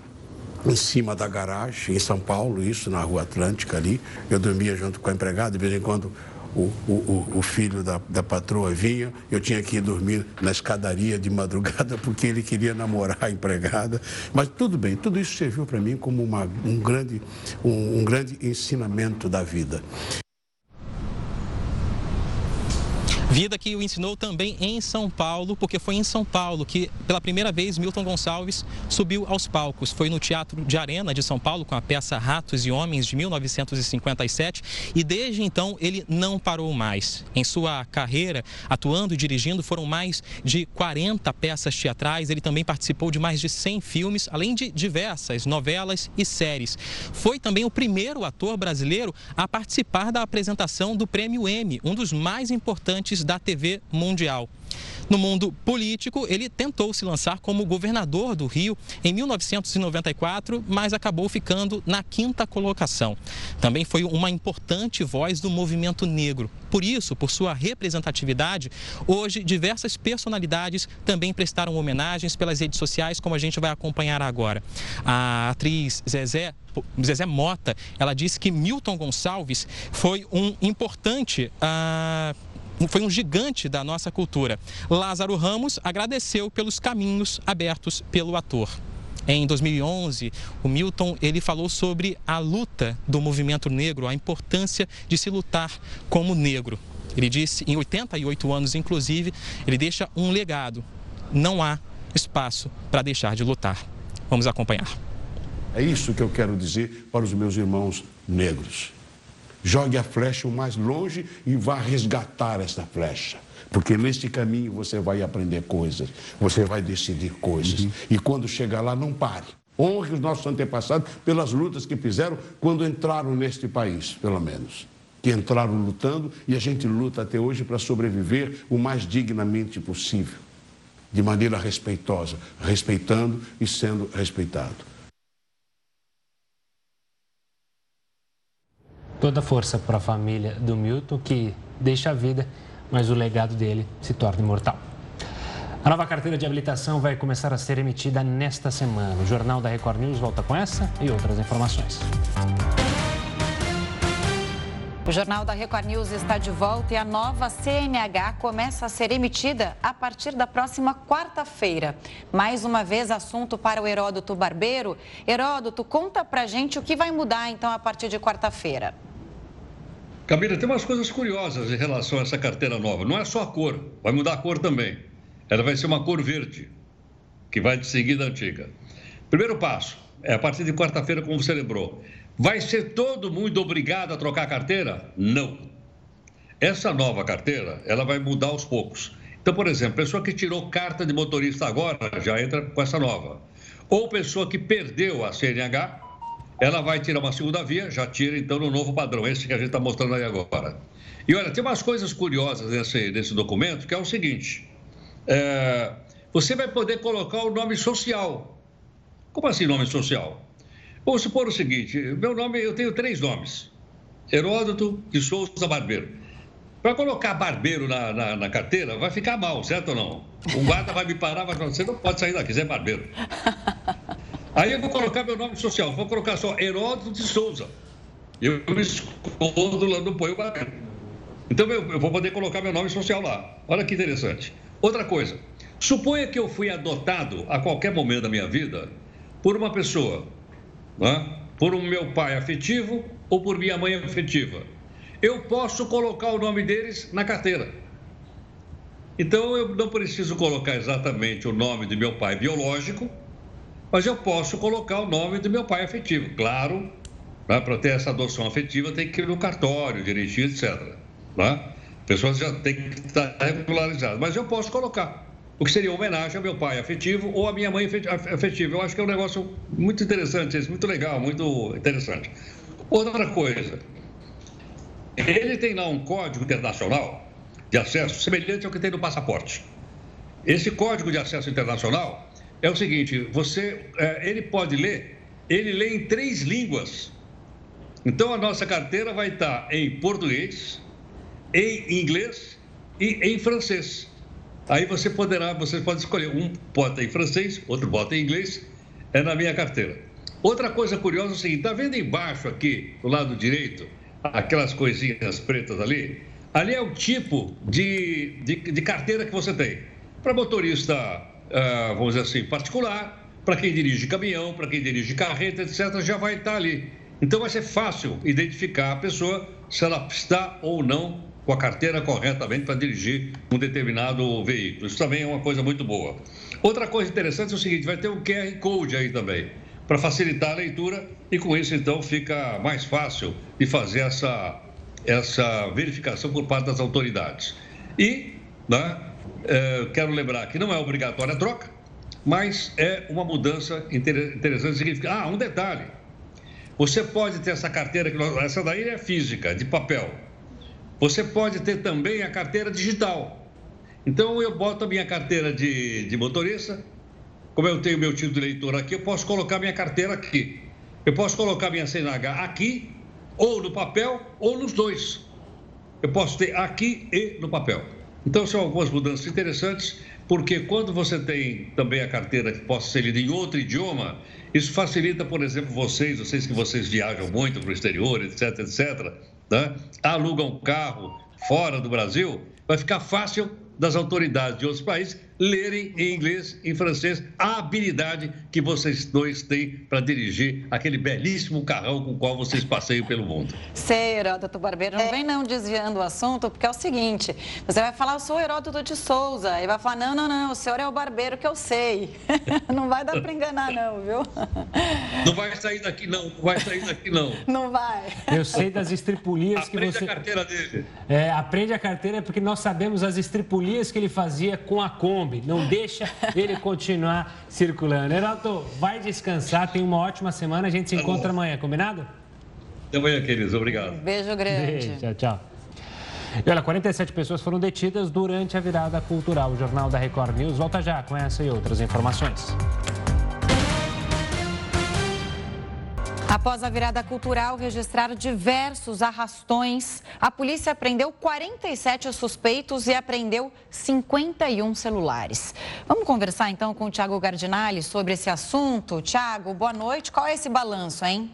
em cima da garagem, em São Paulo, isso, na Rua Atlântica ali, eu dormia junto com a empregada, de vez em quando o, o, o filho da, da patroa vinha, eu tinha que ir dormir na escadaria de madrugada porque ele queria namorar a empregada. Mas tudo bem, tudo isso serviu para mim como uma, um, grande, um, um grande ensinamento da vida. Vida que o ensinou também em São Paulo, porque foi em São Paulo que, pela primeira vez, Milton Gonçalves subiu aos palcos. Foi no Teatro de Arena de São Paulo, com a peça Ratos e Homens, de 1957, e desde então ele não parou mais. Em sua carreira, atuando e dirigindo, foram mais de 40 peças teatrais. Ele também participou de mais de 100 filmes, além de diversas novelas e séries. Foi também o primeiro ator brasileiro a participar da apresentação do Prêmio Emmy, um dos mais importantes da TV mundial. No mundo político, ele tentou se lançar como governador do Rio em 1994, mas acabou ficando na quinta colocação. Também foi uma importante voz do movimento negro. Por isso, por sua representatividade, hoje diversas personalidades também prestaram homenagens pelas redes sociais, como a gente vai acompanhar agora. A atriz Zezé Zezé Mota, ela disse que Milton Gonçalves foi um importante uh, foi um gigante da nossa cultura. Lázaro Ramos agradeceu pelos caminhos abertos pelo ator. Em 2011, o Milton ele falou sobre a luta do movimento negro, a importância de se lutar como negro. Ele disse, em 88 anos inclusive, ele deixa um legado. Não há espaço para deixar de lutar. Vamos acompanhar. É isso que eu quero dizer para os meus irmãos negros. Jogue a flecha o mais longe e vá resgatar essa flecha. Porque neste caminho você vai aprender coisas, você vai decidir coisas. Uhum. E quando chegar lá, não pare. Honre os nossos antepassados pelas lutas que fizeram quando entraram neste país, pelo menos. Que entraram lutando e a gente luta até hoje para sobreviver o mais dignamente possível, de maneira respeitosa, respeitando e sendo respeitado. Toda força para a família do Milton, que deixa a vida, mas o legado dele se torna imortal. A nova carteira de habilitação vai começar a ser emitida nesta semana. O Jornal da Record News volta com essa e outras informações. O Jornal da Record News está de volta e a nova CNH começa a ser emitida a partir da próxima quarta-feira. Mais uma vez, assunto para o Heródoto Barbeiro. Heródoto, conta pra gente o que vai mudar então a partir de quarta-feira. Camila, tem umas coisas curiosas em relação a essa carteira nova. Não é só a cor, vai mudar a cor também. Ela vai ser uma cor verde, que vai seguir da antiga. Primeiro passo, é a partir de quarta-feira, como você lembrou. Vai ser todo mundo obrigado a trocar a carteira? Não. Essa nova carteira, ela vai mudar aos poucos. Então, por exemplo, pessoa que tirou carta de motorista agora já entra com essa nova. Ou pessoa que perdeu a CNH, ela vai tirar uma segunda via, já tira então no novo padrão, esse que a gente está mostrando aí agora. E olha, tem umas coisas curiosas nesse, nesse documento, que é o seguinte: é, você vai poder colocar o nome social. Como assim nome social? Vamos supor o seguinte: meu nome, eu tenho três nomes: Heródoto de Souza Barbeiro. Para colocar barbeiro na, na, na, carteira, vai ficar mal, certo ou não? O guarda vai me parar, vai falar, você não pode sair daqui, você é barbeiro. Aí eu vou colocar meu nome social, vou colocar só Heródoto de Souza. Eu me escondo lá, não ponho o barbeiro. Então eu, eu vou poder colocar meu nome social lá. Olha que interessante. Outra coisa, suponha que eu fui adotado a qualquer momento da minha vida por uma pessoa, né? por um meu pai afetivo ou por minha mãe afetiva eu posso colocar o nome deles na carteira. Então eu não preciso colocar exatamente o nome do meu pai biológico, mas eu posso colocar o nome do meu pai afetivo. Claro, né, para ter essa adoção afetiva tem que ir no cartório, direitinho, etc. Né? Pessoas já têm que estar regularizadas, mas eu posso colocar. O que seria homenagem ao meu pai afetivo ou à minha mãe afetiva. Eu acho que é um negócio muito interessante, muito legal, muito interessante. Outra coisa, ele tem lá um código internacional de acesso semelhante ao que tem no passaporte. Esse código de acesso internacional é o seguinte: você, é, ele pode ler, ele lê em três línguas. Então a nossa carteira vai estar em português, em inglês e em francês. Aí você poderá, você pode escolher um bota em francês, outro bota em inglês, é na minha carteira. Outra coisa curiosa é o seguinte: está vendo embaixo aqui, do lado direito, aquelas coisinhas pretas ali, ali é o tipo de, de, de carteira que você tem. Para motorista, uh, vamos dizer assim, particular, para quem dirige caminhão, para quem dirige carreta, etc., já vai estar ali. Então vai ser fácil identificar a pessoa se ela está ou não com a carteira corretamente para dirigir um determinado veículo. Isso também é uma coisa muito boa. Outra coisa interessante é o seguinte: vai ter um QR Code aí também para facilitar a leitura e com isso então fica mais fácil de fazer essa, essa verificação por parte das autoridades. E né, é, quero lembrar que não é obrigatória a troca, mas é uma mudança interessante. Significa, ah, um detalhe. Você pode ter essa carteira, que essa daí é física, de papel. Você pode ter também a carteira digital. Então eu boto a minha carteira de, de motorista, como eu tenho meu título de eleitor aqui, eu posso colocar minha carteira aqui. Eu posso colocar minha CNH aqui, ou no papel, ou nos dois. Eu posso ter aqui e no papel. Então, são algumas mudanças interessantes, porque quando você tem também a carteira que possa ser lida em outro idioma, isso facilita, por exemplo, vocês, vocês que vocês viajam muito para o exterior, etc, etc, né? alugam um carro fora do Brasil, vai ficar fácil das autoridades de outros países lerem em inglês, em francês, a habilidade que vocês dois têm para dirigir aquele belíssimo carrão com o qual vocês passeiam pelo mundo. Sei, Heródoto Barbeiro, não é. vem não desviando o assunto, porque é o seguinte, você vai falar, eu sou Heródoto de Souza, e vai falar, não, não, não, o senhor é o barbeiro que eu sei. não vai dar para enganar não, viu? Não vai sair daqui não, não vai sair daqui não. Não vai. Eu sei das estripulias aprende que você... Aprende a carteira dele. É, aprende a carteira porque nós sabemos as estripulias que ele fazia com a Kombi. Não deixa ele continuar circulando. Heraldo, vai descansar, tem uma ótima semana, a gente se encontra amanhã, combinado? Até amanhã, queridos. Obrigado. Beijo grande. Beijo, tchau, tchau. E olha, 47 pessoas foram detidas durante a virada cultural. O Jornal da Record News volta já com essa e outras informações. Após a virada cultural registrar diversos arrastões, a polícia prendeu 47 suspeitos e apreendeu 51 celulares. Vamos conversar então com o Tiago Gardinali sobre esse assunto. Tiago, boa noite. Qual é esse balanço, hein?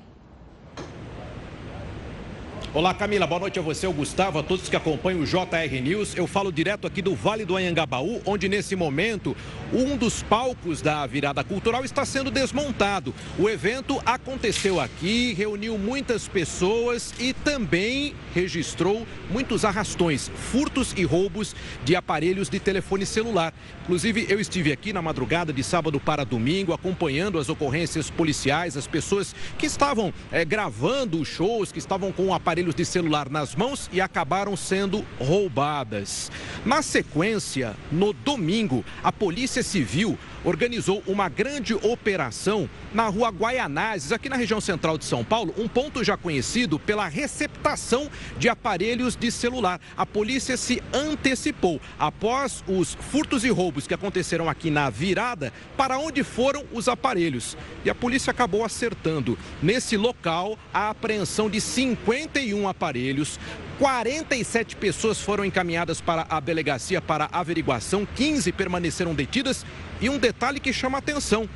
Olá, Camila. Boa noite a você, o Gustavo, a todos que acompanham o JR News. Eu falo direto aqui do Vale do Anhangabaú, onde nesse momento um dos palcos da virada cultural está sendo desmontado. O evento aconteceu aqui, reuniu muitas pessoas e também registrou muitos arrastões, furtos e roubos de aparelhos de telefone celular. Inclusive, eu estive aqui na madrugada de sábado para domingo, acompanhando as ocorrências policiais, as pessoas que estavam é, gravando os shows, que estavam com aparelhos aparelhos de celular nas mãos e acabaram sendo roubadas. Na sequência, no domingo, a Polícia Civil organizou uma grande operação na rua Guaianazes, aqui na região central de São Paulo, um ponto já conhecido pela receptação de aparelhos de celular. A polícia se antecipou após os furtos e roubos que aconteceram aqui na virada, para onde foram os aparelhos. E a polícia acabou acertando nesse local a apreensão de 51 101 aparelhos. 47 pessoas foram encaminhadas para a delegacia para averiguação, 15 permaneceram detidas. E um detalhe que chama atenção: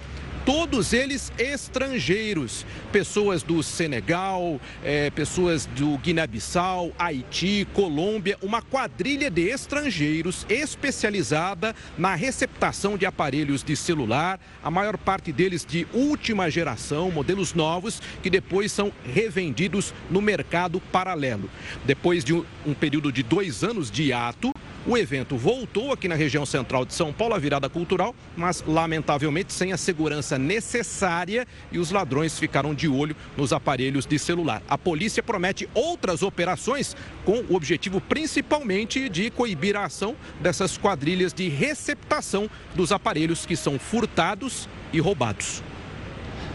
todos eles estrangeiros, pessoas do Senegal, é, pessoas do Guiné-Bissau, Haiti, Colômbia, uma quadrilha de estrangeiros especializada na receptação de aparelhos de celular, a maior parte deles de última geração, modelos novos, que depois são revendidos no mercado paralelo. Depois de um período de dois anos de ato, o evento voltou aqui na região central de São Paulo, a virada cultural, mas lamentavelmente sem a segurança necessária e os ladrões ficaram de olho nos aparelhos de celular. A polícia promete outras operações com o objetivo principalmente de coibir a ação dessas quadrilhas de receptação dos aparelhos que são furtados e roubados.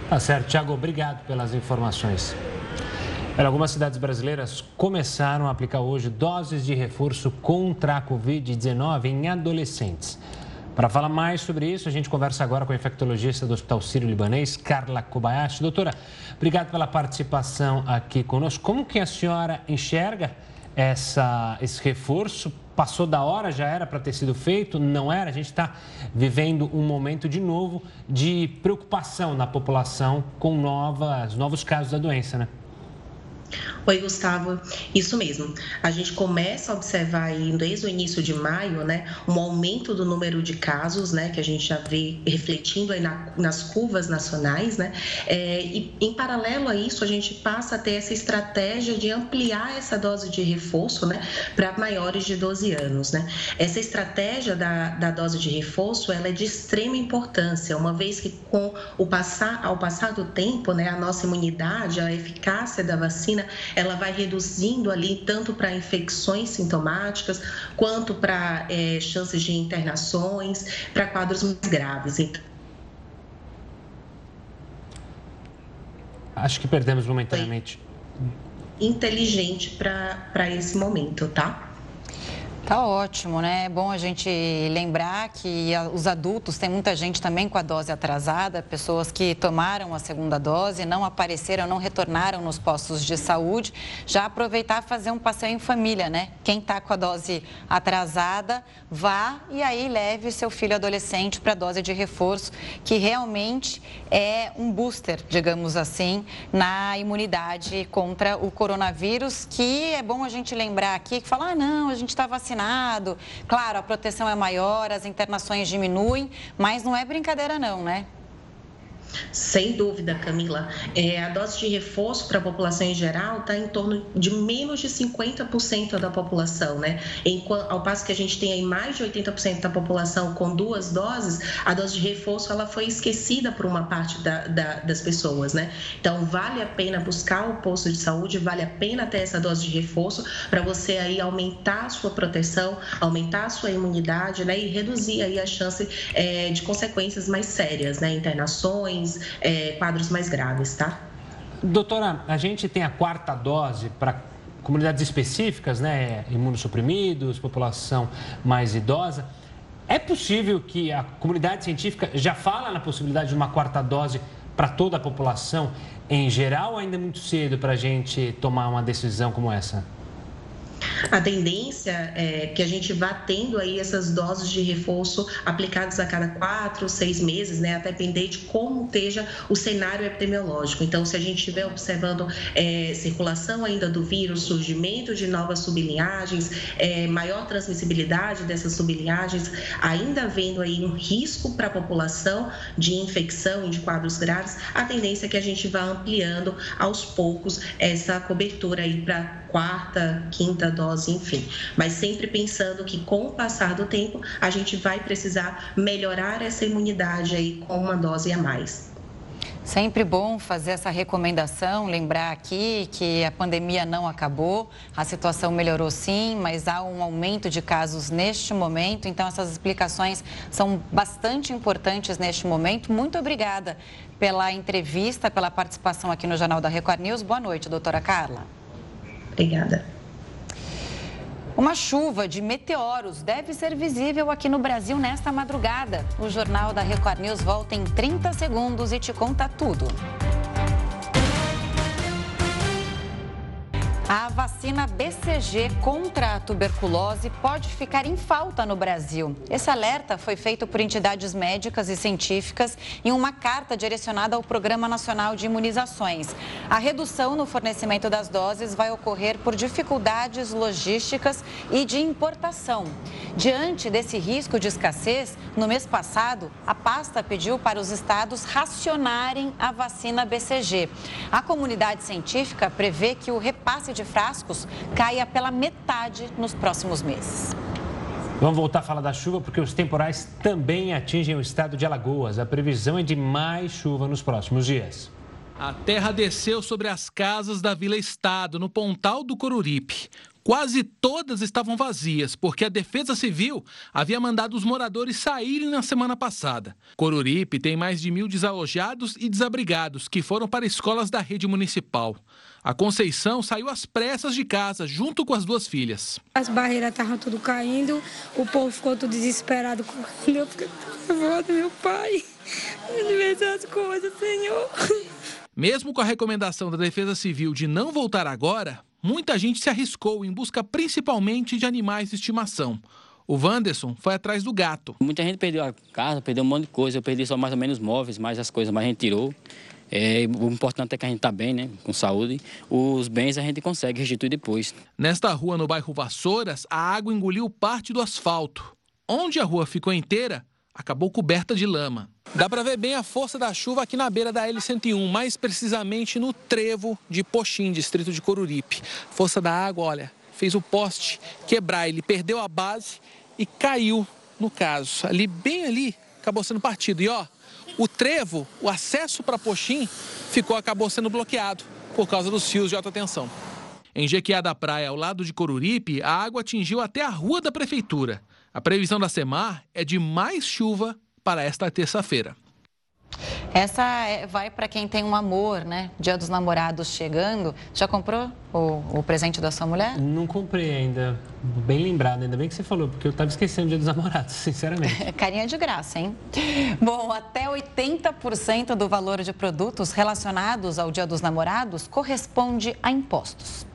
Tá certo, Tiago, obrigado pelas informações. Algumas cidades brasileiras começaram a aplicar hoje doses de reforço contra a Covid-19 em adolescentes. Para falar mais sobre isso, a gente conversa agora com a infectologista do Hospital Sírio-Libanês, Carla Kobayashi. Doutora, obrigado pela participação aqui conosco. Como que a senhora enxerga essa, esse reforço? Passou da hora, já era para ter sido feito? Não era? A gente está vivendo um momento de novo de preocupação na população com novas, novos casos da doença, né? Oi, Gustavo. Isso mesmo. A gente começa a observar aí, desde o início de maio, né, um aumento do número de casos, né, que a gente já vê refletindo aí na, nas curvas nacionais, né, é, e em paralelo a isso, a gente passa a ter essa estratégia de ampliar essa dose de reforço, né, para maiores de 12 anos, né. Essa estratégia da, da dose de reforço, ela é de extrema importância, uma vez que com o passar, ao passar do tempo, né, a nossa imunidade, a eficácia da vacina vacina ela vai reduzindo ali tanto para infecções sintomáticas quanto para é, chances de internações, para quadros mais graves. Então, Acho que perdemos momentaneamente. Inteligente para esse momento, tá? Tá ótimo, né? É bom a gente lembrar que os adultos, tem muita gente também com a dose atrasada, pessoas que tomaram a segunda dose, não apareceram, não retornaram nos postos de saúde. Já aproveitar fazer um passeio em família, né? Quem está com a dose atrasada, vá e aí leve seu filho adolescente para a dose de reforço, que realmente é um booster, digamos assim, na imunidade contra o coronavírus, que é bom a gente lembrar aqui que falar, ah, não, a gente está vacinado vacinado. Claro, a proteção é maior, as internações diminuem, mas não é brincadeira não, né? Sem dúvida, Camila. É, a dose de reforço para a população em geral está em torno de menos de 50% da população, né? Ao passo que a gente tem aí mais de 80% da população com duas doses, a dose de reforço ela foi esquecida por uma parte da, da, das pessoas, né? Então, vale a pena buscar o posto de saúde, vale a pena ter essa dose de reforço para você aí aumentar a sua proteção, aumentar a sua imunidade, né? E reduzir aí a chance é, de consequências mais sérias, né? Internações, é, quadros mais graves, tá? Doutora, a gente tem a quarta dose para comunidades específicas, né? Imunossuprimidos, população mais idosa. É possível que a comunidade científica já fala na possibilidade de uma quarta dose para toda a população em geral ou ainda é muito cedo para a gente tomar uma decisão como essa? A tendência é que a gente vá tendo aí essas doses de reforço aplicadas a cada quatro, seis meses, né? A depender de como esteja o cenário epidemiológico. Então, se a gente estiver observando é, circulação ainda do vírus, surgimento de novas sublinhagens, é, maior transmissibilidade dessas sublinhagens, ainda vendo aí um risco para a população de infecção e de quadros graves, a tendência é que a gente vá ampliando aos poucos essa cobertura aí para quarta, quinta dose, enfim. Mas sempre pensando que com o passar do tempo a gente vai precisar melhorar essa imunidade aí com uma dose a mais. Sempre bom fazer essa recomendação, lembrar aqui que a pandemia não acabou, a situação melhorou sim, mas há um aumento de casos neste momento, então essas explicações são bastante importantes neste momento. Muito obrigada pela entrevista, pela participação aqui no Jornal da Record News. Boa noite, doutora Carla. Obrigada. Uma chuva de meteoros deve ser visível aqui no Brasil nesta madrugada. O Jornal da Record News volta em 30 segundos e te conta tudo. A vacina BCG contra a tuberculose pode ficar em falta no Brasil. Esse alerta foi feito por entidades médicas e científicas em uma carta direcionada ao Programa Nacional de Imunizações. A redução no fornecimento das doses vai ocorrer por dificuldades logísticas e de importação. Diante desse risco de escassez, no mês passado, a pasta pediu para os estados racionarem a vacina BCG. A comunidade científica prevê que o repasse de frascos caia pela metade nos próximos meses. Vamos voltar a falar da chuva porque os temporais também atingem o estado de Alagoas. A previsão é de mais chuva nos próximos dias. A terra desceu sobre as casas da Vila Estado, no Pontal do Coruripe. Quase todas estavam vazias, porque a Defesa Civil havia mandado os moradores saírem na semana passada. Coruripe tem mais de mil desalojados e desabrigados que foram para escolas da rede municipal. A Conceição saiu às pressas de casa, junto com as duas filhas. As barreiras estavam tudo caindo, o povo ficou tudo desesperado. Eu fiquei meu pai. Vez as coisas, Senhor. Mesmo com a recomendação da Defesa Civil de não voltar agora, muita gente se arriscou em busca principalmente de animais de estimação. O Wanderson foi atrás do gato. Muita gente perdeu a casa, perdeu um monte de coisa. Eu perdi só mais ou menos móveis, mais as coisas, mas a gente tirou. É, o importante é que a gente está bem, né? Com saúde. Os bens a gente consegue restituir depois. Nesta rua, no bairro Vassouras, a água engoliu parte do asfalto. Onde a rua ficou inteira, acabou coberta de lama. Dá para ver bem a força da chuva aqui na beira da L101, mais precisamente no trevo de Poxim, distrito de Coruripe. Força da água, olha, fez o poste quebrar, ele perdeu a base e caiu no caso. Ali, bem ali, acabou sendo partido. E ó, o trevo, o acesso para Poxim, ficou, acabou sendo bloqueado por causa dos fios de alta tensão. Em Jequiá da Praia, ao lado de Coruripe, a água atingiu até a rua da prefeitura. A previsão da SEMAR é de mais chuva para esta terça-feira. Essa é, vai para quem tem um amor, né? Dia dos namorados chegando. Já comprou o, o, presente da sua mulher? Não comprei ainda. Bem lembrado, ainda bem que você falou, porque eu estava esquecendo o dia dos namorados, sinceramente. Carinha de graça, hein? Bom, até 80% do valor de produtos relacionados ao dia dos namorados corresponde a impostos.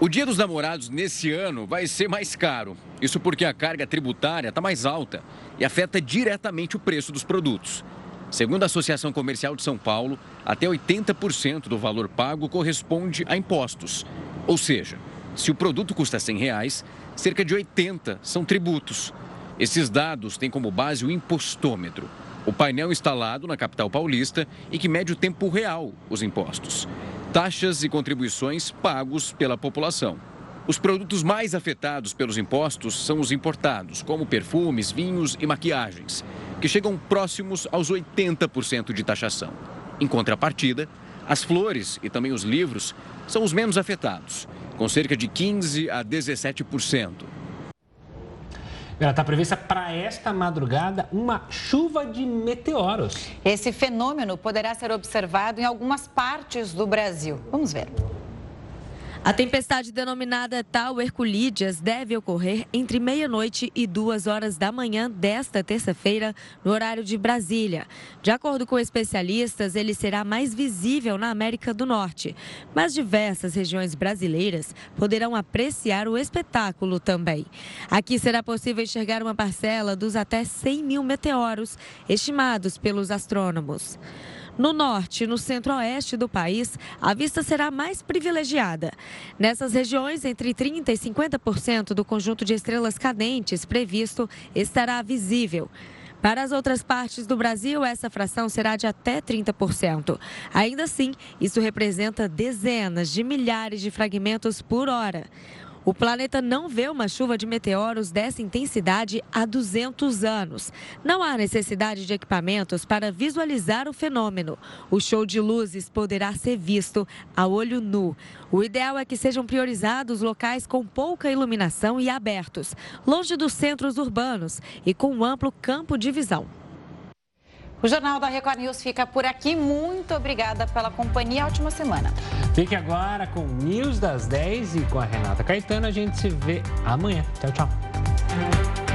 O Dia dos Namorados nesse ano vai ser mais caro. Isso porque a carga tributária está mais alta e afeta diretamente o preço dos produtos. Segundo a Associação Comercial de São Paulo, até 80% do valor pago corresponde a impostos. Ou seja, se o produto custa 100 reais, cerca de 80 são tributos. Esses dados têm como base o impostômetro, o painel instalado na capital paulista e que mede o tempo real os impostos taxas e contribuições pagos pela população. Os produtos mais afetados pelos impostos são os importados, como perfumes, vinhos e maquiagens, que chegam próximos aos 80% de taxação. Em contrapartida, as flores e também os livros são os menos afetados, com cerca de 15% a 17%. Ela está prevista para esta madrugada uma chuva de meteoros. Esse fenômeno poderá ser observado em algumas partes do Brasil. Vamos ver. A tempestade denominada Tal Herculídeas deve ocorrer entre meia-noite e duas horas da manhã desta terça-feira, no horário de Brasília. De acordo com especialistas, ele será mais visível na América do Norte, mas diversas regiões brasileiras poderão apreciar o espetáculo também. Aqui será possível enxergar uma parcela dos até 100 mil meteoros estimados pelos astrônomos. No norte e no centro-oeste do país, a vista será mais privilegiada. Nessas regiões, entre 30% e 50% do conjunto de estrelas cadentes previsto estará visível. Para as outras partes do Brasil, essa fração será de até 30%. Ainda assim, isso representa dezenas de milhares de fragmentos por hora. O planeta não vê uma chuva de meteoros dessa intensidade há 200 anos. Não há necessidade de equipamentos para visualizar o fenômeno. O show de luzes poderá ser visto a olho nu. O ideal é que sejam priorizados locais com pouca iluminação e abertos, longe dos centros urbanos e com um amplo campo de visão. O Jornal da Record News fica por aqui. Muito obrigada pela companhia. Ótima semana. Fique agora com News das 10 e com a Renata Caetano. A gente se vê amanhã. Tchau, tchau.